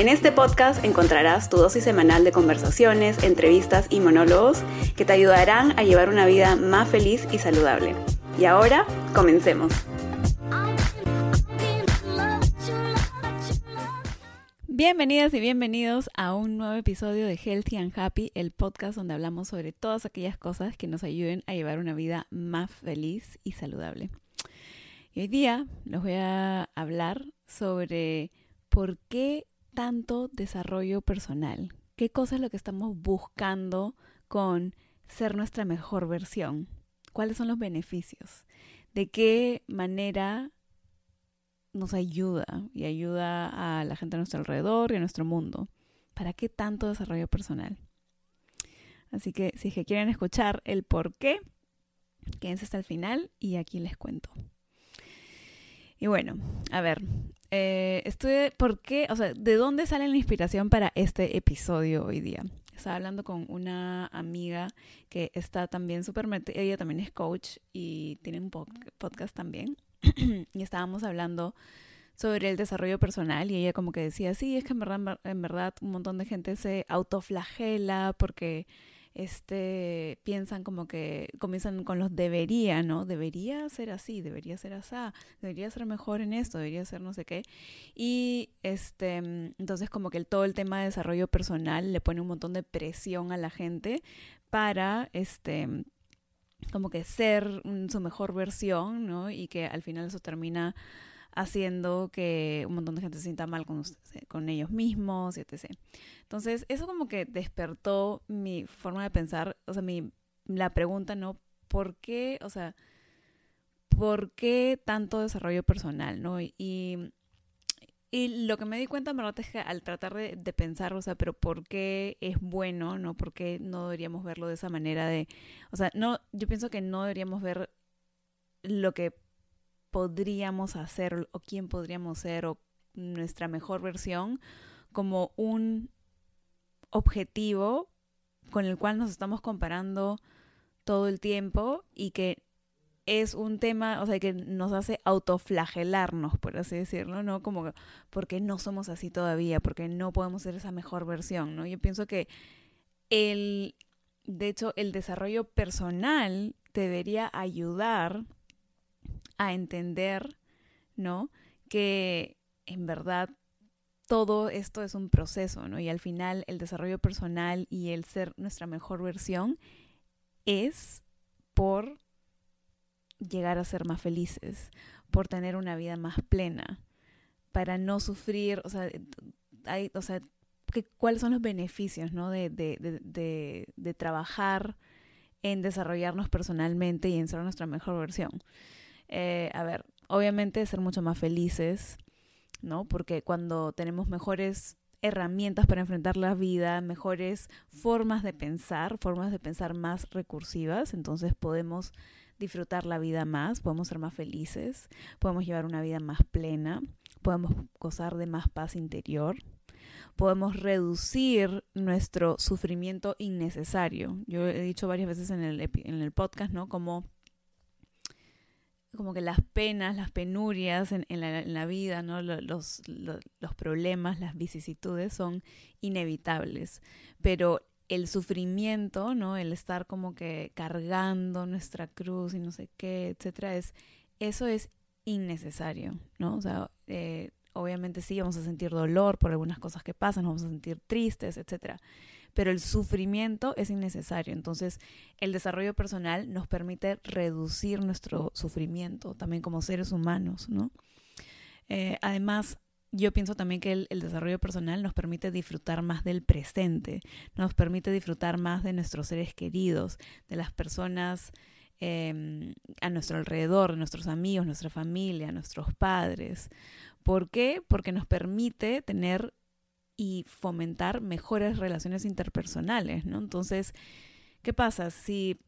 En este podcast encontrarás tu dosis semanal de conversaciones, entrevistas y monólogos que te ayudarán a llevar una vida más feliz y saludable. Y ahora, comencemos. Bienvenidas y bienvenidos a un nuevo episodio de Healthy and Happy, el podcast donde hablamos sobre todas aquellas cosas que nos ayuden a llevar una vida más feliz y saludable. Y hoy día les voy a hablar sobre por qué tanto desarrollo personal? ¿Qué cosa es lo que estamos buscando con ser nuestra mejor versión? ¿Cuáles son los beneficios? ¿De qué manera nos ayuda y ayuda a la gente a nuestro alrededor y a nuestro mundo? ¿Para qué tanto desarrollo personal? Así que si es que quieren escuchar el por qué, quédense hasta el final y aquí les cuento. Y bueno, a ver, eh, estuve, ¿por qué? O sea, ¿de dónde sale la inspiración para este episodio hoy día? Estaba hablando con una amiga que está también súper ella también es coach y tiene un podcast también. y estábamos hablando sobre el desarrollo personal y ella como que decía, sí, es que en verdad, en verdad un montón de gente se autoflagela porque este, piensan como que comienzan con los debería, ¿no? Debería ser así, debería ser así, debería ser mejor en esto, debería ser no sé qué. Y este, entonces como que todo el tema de desarrollo personal le pone un montón de presión a la gente para, este, como que ser su mejor versión, ¿no? Y que al final eso termina haciendo que un montón de gente se sienta mal con, con ellos mismos, etc. Entonces, eso como que despertó mi forma de pensar, o sea, mi, la pregunta, ¿no? ¿Por qué, o sea, por qué tanto desarrollo personal, ¿no? Y, y lo que me di cuenta, en verdad, es que al tratar de, de, pensar, o sea, pero ¿por qué es bueno, no? ¿Por qué no deberíamos verlo de esa manera de, o sea, no, yo pienso que no deberíamos ver lo que podríamos hacer o quién podríamos ser o nuestra mejor versión como un objetivo con el cual nos estamos comparando todo el tiempo y que es un tema, o sea, que nos hace autoflagelarnos, por así decirlo, ¿no? Como porque no somos así todavía, porque no podemos ser esa mejor versión, ¿no? Yo pienso que el, de hecho, el desarrollo personal debería ayudar a entender, ¿no? Que en verdad todo esto es un proceso, ¿no? Y al final el desarrollo personal y el ser nuestra mejor versión es por llegar a ser más felices, por tener una vida más plena, para no sufrir, o sea, hay, o sea cuáles son los beneficios, ¿no? De, de, de trabajar en desarrollarnos personalmente y en ser nuestra mejor versión. Eh, a ver, obviamente ser mucho más felices, ¿no? Porque cuando tenemos mejores herramientas para enfrentar la vida, mejores formas de pensar, formas de pensar más recursivas, entonces podemos disfrutar la vida más, podemos ser más felices, podemos llevar una vida más plena, podemos gozar de más paz interior, podemos reducir nuestro sufrimiento innecesario. Yo he dicho varias veces en el, en el podcast, ¿no? Como como que las penas, las penurias en, la, vida, ¿no? Los, los, problemas, las vicisitudes son inevitables, pero el sufrimiento, ¿no? El estar como que cargando nuestra cruz y no sé qué, etcétera, es, eso es innecesario, ¿no? O sea, eh, obviamente sí vamos a sentir dolor por algunas cosas que pasan, vamos a sentir tristes, etcétera pero el sufrimiento es innecesario. Entonces, el desarrollo personal nos permite reducir nuestro sufrimiento también como seres humanos, ¿no? Eh, además, yo pienso también que el, desarrollo personal nos permite disfrutar más del presente, nos permite disfrutar más de nuestros seres queridos, de las personas em, a nuestro alrededor, de nuestros amigos, nuestra familia, nuestros padres. ¿Por qué? Porque nos permite tener y fomentar mejores relaciones interpersonales, ¿no? Entonces, ¿qué pasa? Si,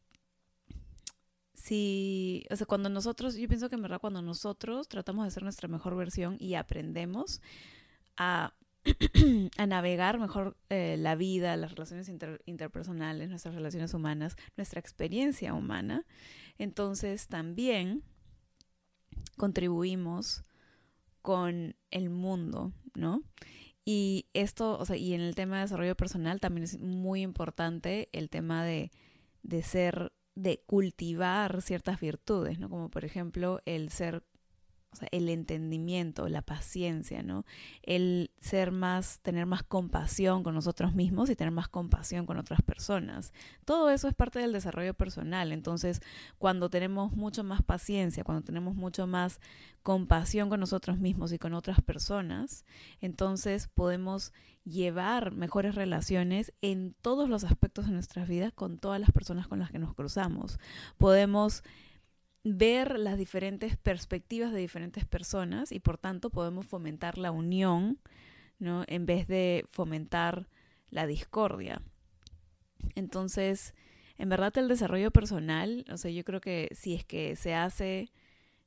si, o sea, cuando nosotros, yo pienso que en verdad cuando nosotros tratamos de ser nuestra mejor versión y aprendemos a, navegar mejor eh, la vida, las relaciones interpersonales, nuestras relaciones humanas, nuestra experiencia humana, entonces también contribuimos con el mundo, ¿no? Y esto, o sea, y en el tema de desarrollo personal también es muy importante el tema de, de ser, de cultivar ciertas virtudes, ¿no? Como por ejemplo el ser o sea, el entendimiento, la paciencia, ¿no? El ser más, tener más compasión con nosotros mismos y tener más compasión con otras personas. Todo eso es parte del desarrollo personal. Entonces, cuando tenemos mucho más paciencia, cuando tenemos mucho más compasión con nosotros mismos y con otras personas, entonces podemos llevar mejores relaciones en todos los aspectos de nuestras vidas con todas las personas con las que nos cruzamos. Podemos ver las diferentes perspectivas de diferentes personas y por tanto podemos fomentar la unión, ¿no? En vez de fomentar la discordia. Entonces, en verdad el desarrollo personal, o sea, yo creo que si es que se hace,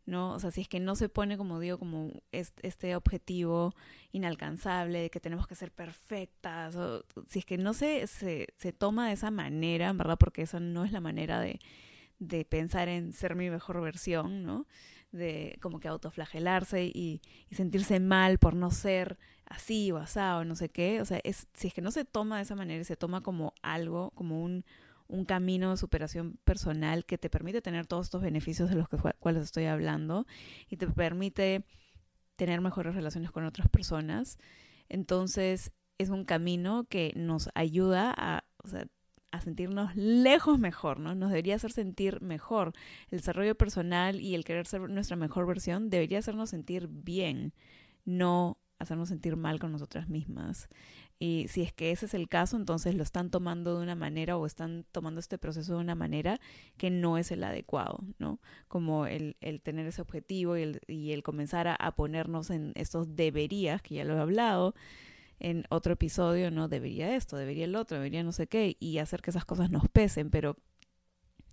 ¿no? O sea, si es que no se pone, como digo, como este objetivo inalcanzable de que tenemos que ser perfectas, si es que no se, se, se toma de esa manera, en verdad, porque esa no es la manera de, de pensar en ser mi mejor versión, ¿no? De como que autoflagelarse y, y sentirse mal por no ser así o asado, no sé qué. O sea, si es que no se toma de esa manera y se toma como algo, como un, un camino de superación personal que te permite tener todos estos beneficios de los que, cuales estoy hablando y te permite tener mejores relaciones con otras personas. Entonces, es un camino que nos ayuda a, a sentirnos lejos mejor, ¿no? Nos debería hacer sentir mejor. El desarrollo personal y el querer ser nuestra mejor versión debería hacernos sentir bien, no hacernos sentir mal con nosotras mismas. Y si es que ese es el caso, entonces lo están tomando de una manera o están tomando este proceso de una manera que no es el adecuado, ¿no? Como el, el tener ese objetivo y el, y el comenzar a, a ponernos en estos deberías, que ya lo he hablado, en otro episodio, no debería esto, debería el otro, debería no sé qué, y hacer que esas cosas nos pesen, pero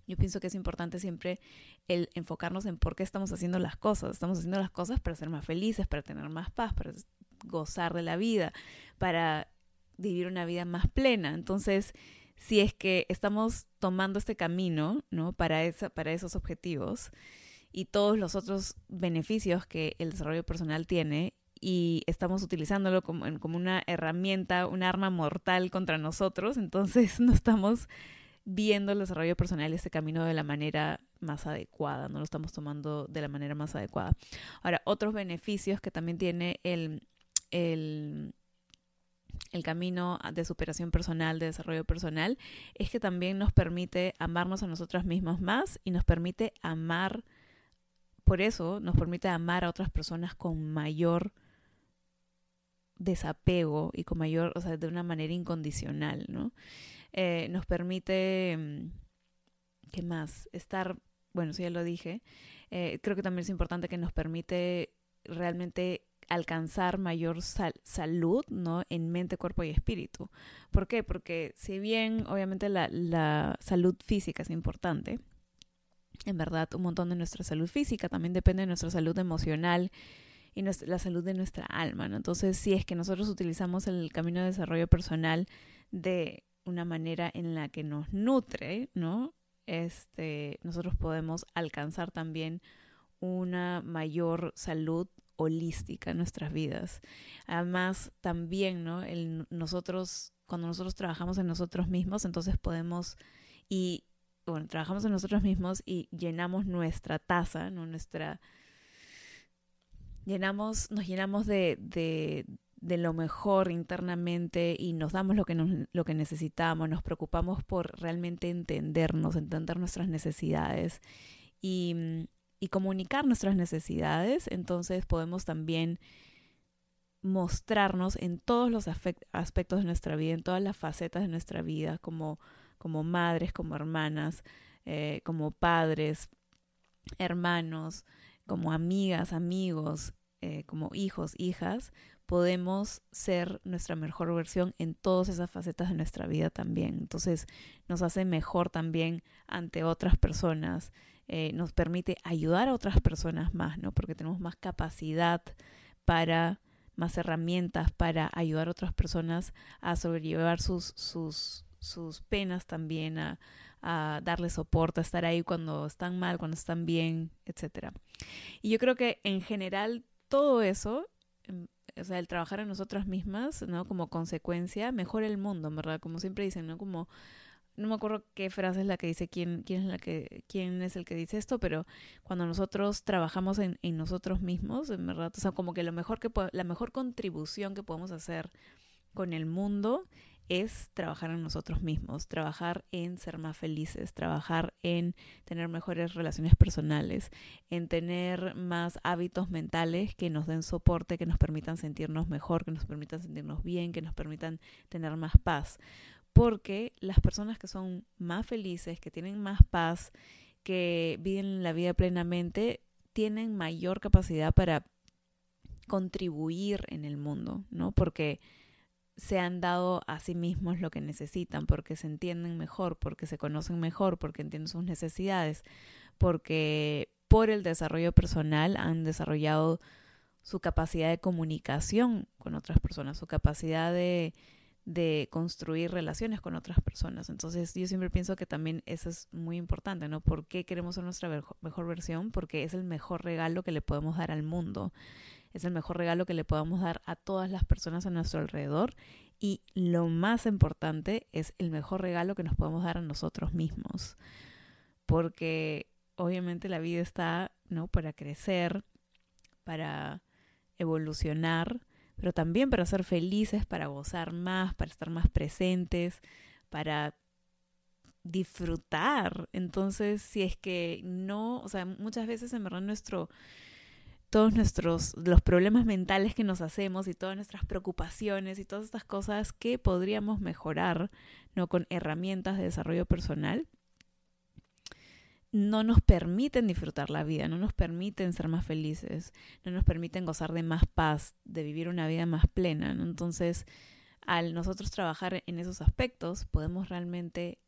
yo pienso que es importante siempre el enfocarnos en por qué estamos haciendo las cosas. Estamos haciendo las cosas para ser más felices, para tener más paz, para gozar de la vida, para vivir una vida más plena. Entonces, si es que estamos tomando este camino, ¿no? Para, esa, para esos objetivos y todos los otros beneficios que el desarrollo personal tiene y estamos utilizándolo como, como una herramienta, un arma mortal contra nosotros, entonces no estamos viendo el desarrollo personal y este camino de la manera más adecuada, no lo estamos tomando de la manera más adecuada. Ahora, otros beneficios que también tiene el, el, el camino de superación personal, de desarrollo personal, es que también nos permite amarnos a nosotras mismas más y nos permite amar, por eso nos permite amar a otras personas con mayor desapego y con mayor, o sea, de una manera incondicional, ¿no? Eh, nos permite, mm, ¿qué más? Estar, bueno, sí, ya lo dije, eh, creo que también es importante que nos permite realmente alcanzar mayor salud, ¿no? En mente, cuerpo y espíritu. ¿Por qué? Porque si bien obviamente la, la salud física es importante, en verdad un montón de nuestra salud física también depende de nuestra salud emocional y la salud de nuestra alma. ¿no? Entonces, si es que nosotros utilizamos el camino de desarrollo personal de una manera en la que nos nutre, ¿no? Este, nosotros podemos alcanzar también una mayor salud holística en nuestras vidas. Además, también, ¿no? El, nosotros, cuando nosotros trabajamos en nosotros mismos, entonces podemos y bueno, trabajamos en nosotros mismos y llenamos nuestra taza, ¿no? Nuestra llenamos, nos llenamos de, de, de, lo mejor internamente y nos damos lo que, nos, lo que necesitamos, nos preocupamos por realmente entendernos, entender nuestras necesidades y, y comunicar nuestras necesidades, entonces podemos también mostrarnos en todos los aspectos de nuestra vida, en todas las facetas de nuestra vida, como, como madres, como hermanas, eh, como padres, hermanos, como amigas, amigos, eh, como hijos, hijas, podemos ser nuestra mejor versión en todas esas facetas de nuestra vida también. Entonces nos hace mejor también ante otras personas, eh, nos permite ayudar a otras personas más, ¿no? Porque tenemos más capacidad para, más herramientas para ayudar a otras personas a sobrellevar sus, sus, sus penas también, a, darles soporte, a estar ahí cuando están mal, cuando están bien, etc. Y yo creo que en general todo eso em, o sea, el trabajar en nosotras mismas, ¿no? Como consecuencia, mejora el mundo, ¿verdad? Como siempre dicen, ¿no? Como, no me acuerdo qué frase es la que dice, quién, quién, es, la que, quién es el que dice esto, pero cuando nosotros trabajamos en, en nosotros mismos, en verdad, o sea, como que lo mejor que la mejor contribución que podemos hacer con el mundo es trabajar en nosotros mismos, trabajar en ser más felices, trabajar en tener mejores relaciones personales, en tener más hábitos mentales que nos den soporte, que nos permitan sentirnos mejor, que nos permitan sentirnos bien, que nos permitan tener más paz. Porque las personas que son más felices, que tienen más paz, que viven la vida plenamente, tienen mayor capacidad para contribuir en el mundo, ¿no? Porque se han dado a sí mismos lo que necesitan, porque se entienden mejor, porque se conocen mejor, porque entienden sus necesidades, porque por el desarrollo personal han desarrollado su capacidad de comunicación con otras personas, su capacidad de, de construir relaciones con otras personas. Entonces yo siempre pienso que también eso es muy importante, ¿no? ¿Por qué queremos ser nuestra mejor versión? Porque es el mejor regalo que le podemos dar al mundo es el mejor regalo que le podamos dar a todas las personas a nuestro alrededor y lo más importante es el mejor regalo que nos podemos dar a nosotros mismos. Porque obviamente la vida está, ¿no? Para crecer, para evolucionar, pero también para ser felices, para gozar más, para estar más presentes, para disfrutar. Entonces, si es que no, o sea, muchas veces en verdad nuestro todos nuestros los problemas mentales que nos hacemos y todas nuestras preocupaciones y todas estas cosas que podríamos mejorar no con herramientas de desarrollo personal no nos permiten disfrutar la vida, no nos permiten ser más felices, no nos permiten gozar de más paz, de vivir una vida más plena. Entonces, al nosotros trabajar en esos aspectos, podemos realmente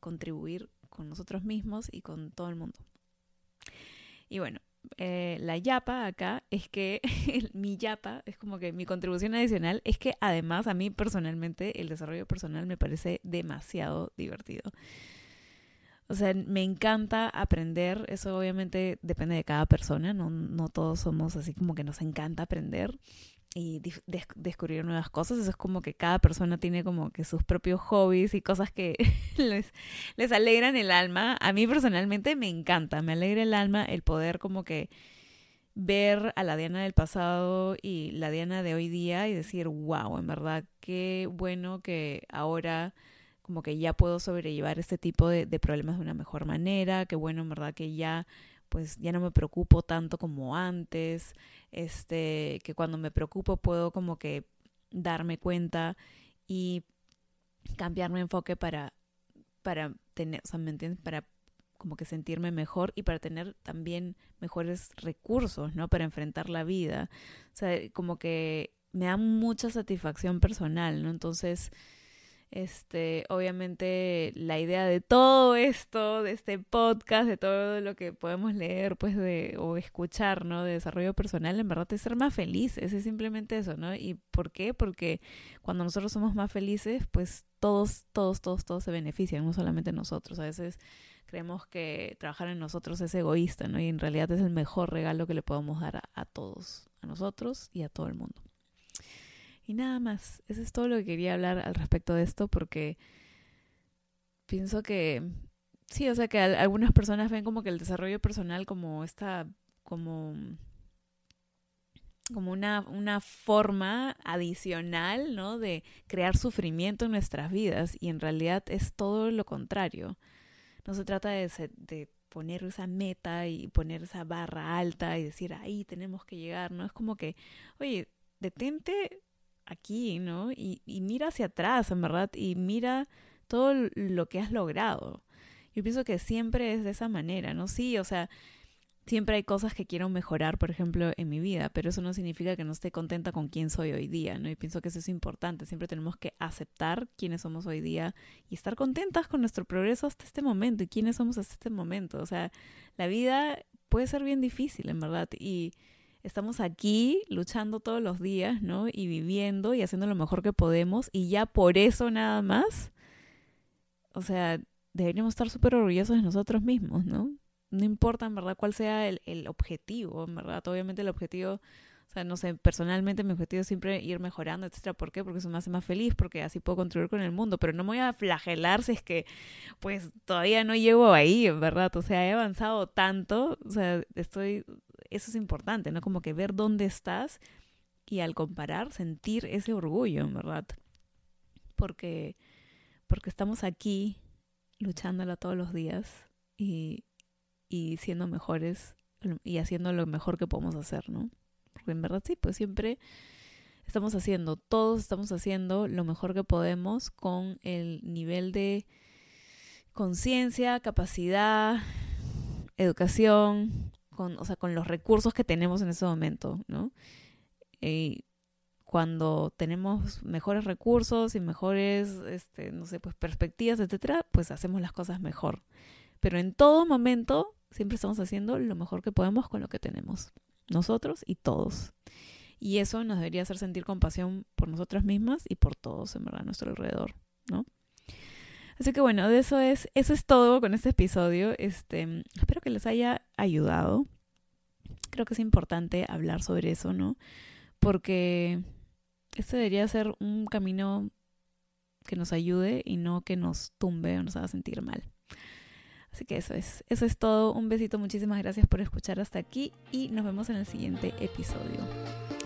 contribuir con nosotros mismos y con todo el mundo. Y bueno, eh, la yapa acá es que mi yapa es como que mi contribución adicional es que además a mí personalmente el desarrollo personal me parece demasiado divertido. O sea, me encanta aprender, eso obviamente depende de cada persona, no, no todos somos así como que nos encanta aprender, y descubrir nuevas cosas. Eso es como que cada persona tiene como que sus propios hobbies y cosas que les, alegran el alma. A mí personalmente me encanta, me alegra el alma el poder como que ver a la Diana del pasado y la Diana de hoy día y decir, wow, en verdad, qué bueno que ahora como que ya puedo sobrellevar este tipo de, de problemas de una mejor manera, qué bueno en verdad que ya pues ya no me preocupo tanto como antes, este, que cuando me preocupo puedo como que darme cuenta y cambiar mi enfoque para, para tener, o sea, ¿me entiendes? Para como que sentirme mejor y para tener también mejores recursos, ¿no? Para enfrentar la vida. O sea, como que me da mucha satisfacción personal, ¿no? Entonces, este, obviamente la idea de todo esto, de este podcast, de todo lo que podemos leer, pues, o escuchar, ¿no? De desarrollo personal, en verdad es ser más felices, es simplemente eso, ¿no? ¿Y por qué? Porque cuando nosotros somos más felices, pues todos, todos, todos, todos se benefician, no solamente nosotros. A veces creemos que trabajar en nosotros es egoísta, ¿no? Y en realidad es el mejor regalo que le podemos dar a todos, a nosotros y a todo el mundo. Y nada más, eso es todo lo que quería hablar al respecto de esto porque pienso que sí, o sea que algunas personas ven como que el desarrollo personal como esta, como como una, una forma adicional, ¿no? De crear sufrimiento en nuestras vidas y en realidad es todo lo contrario. No se trata de, de poner esa meta y poner esa barra alta y decir, ahí tenemos que llegar, ¿no? Es como que, oye, detente aquí, ¿no? Y, y mira hacia atrás, en verdad, y mira todo lo que has logrado. Yo pienso que siempre es de esa manera, ¿no? Sí, o sea, siempre hay cosas que quiero mejorar, por ejemplo, en mi vida, pero eso no significa que no esté contenta con quién soy hoy día, ¿no? Y pienso que eso es importante, siempre tenemos que aceptar quiénes somos hoy día y estar contentas con nuestro progreso hasta este momento y quiénes somos hasta este momento. O sea, la vida puede ser bien difícil, en verdad, y estamos aquí luchando todos los días, ¿no? Y viviendo y haciendo lo mejor que podemos y ya por eso nada más, o sea, deberíamos estar súper orgullosos de nosotros mismos, ¿no? no importa en verdad cuál sea el, el, objetivo, en verdad, obviamente el objetivo, o sea, no sé, personalmente mi objetivo es siempre ir mejorando, etcétera, ¿por qué? Porque eso me hace más feliz, porque así puedo contribuir con el mundo, pero no me voy a flagelar si es que, pues, todavía no llego ahí, en verdad, o sea, he avanzado tanto, o sea, estoy, eso es importante, ¿no? Como que ver dónde estás y al comparar sentir ese orgullo, en verdad, porque, porque estamos aquí luchándola todos los días y y siendo mejores y haciendo lo mejor que podemos hacer, ¿no? Porque en verdad sí, pues siempre estamos haciendo, todos estamos haciendo lo mejor que podemos con el nivel de conciencia, capacidad, educación, con, o sea, con los recursos que tenemos en ese momento, ¿no? Y cuando tenemos mejores recursos y mejores, este, no sé, pues perspectivas, etcétera, pues hacemos las cosas mejor. Pero en todo momento Siempre estamos haciendo lo mejor que podemos con lo que tenemos, nosotros y todos. Y eso nos debería hacer sentir compasión por nosotras mismas y por todos, en verdad, a nuestro alrededor, ¿no? Así que bueno, de eso es, eso es todo con este episodio. Este, espero que les haya ayudado. Creo que es importante hablar sobre eso, ¿no? Porque este debería ser un camino que nos ayude y no que nos tumbe o nos haga sentir mal. Así que eso es, eso es todo. Un besito, muchísimas gracias por escuchar hasta aquí y nos vemos en el siguiente episodio.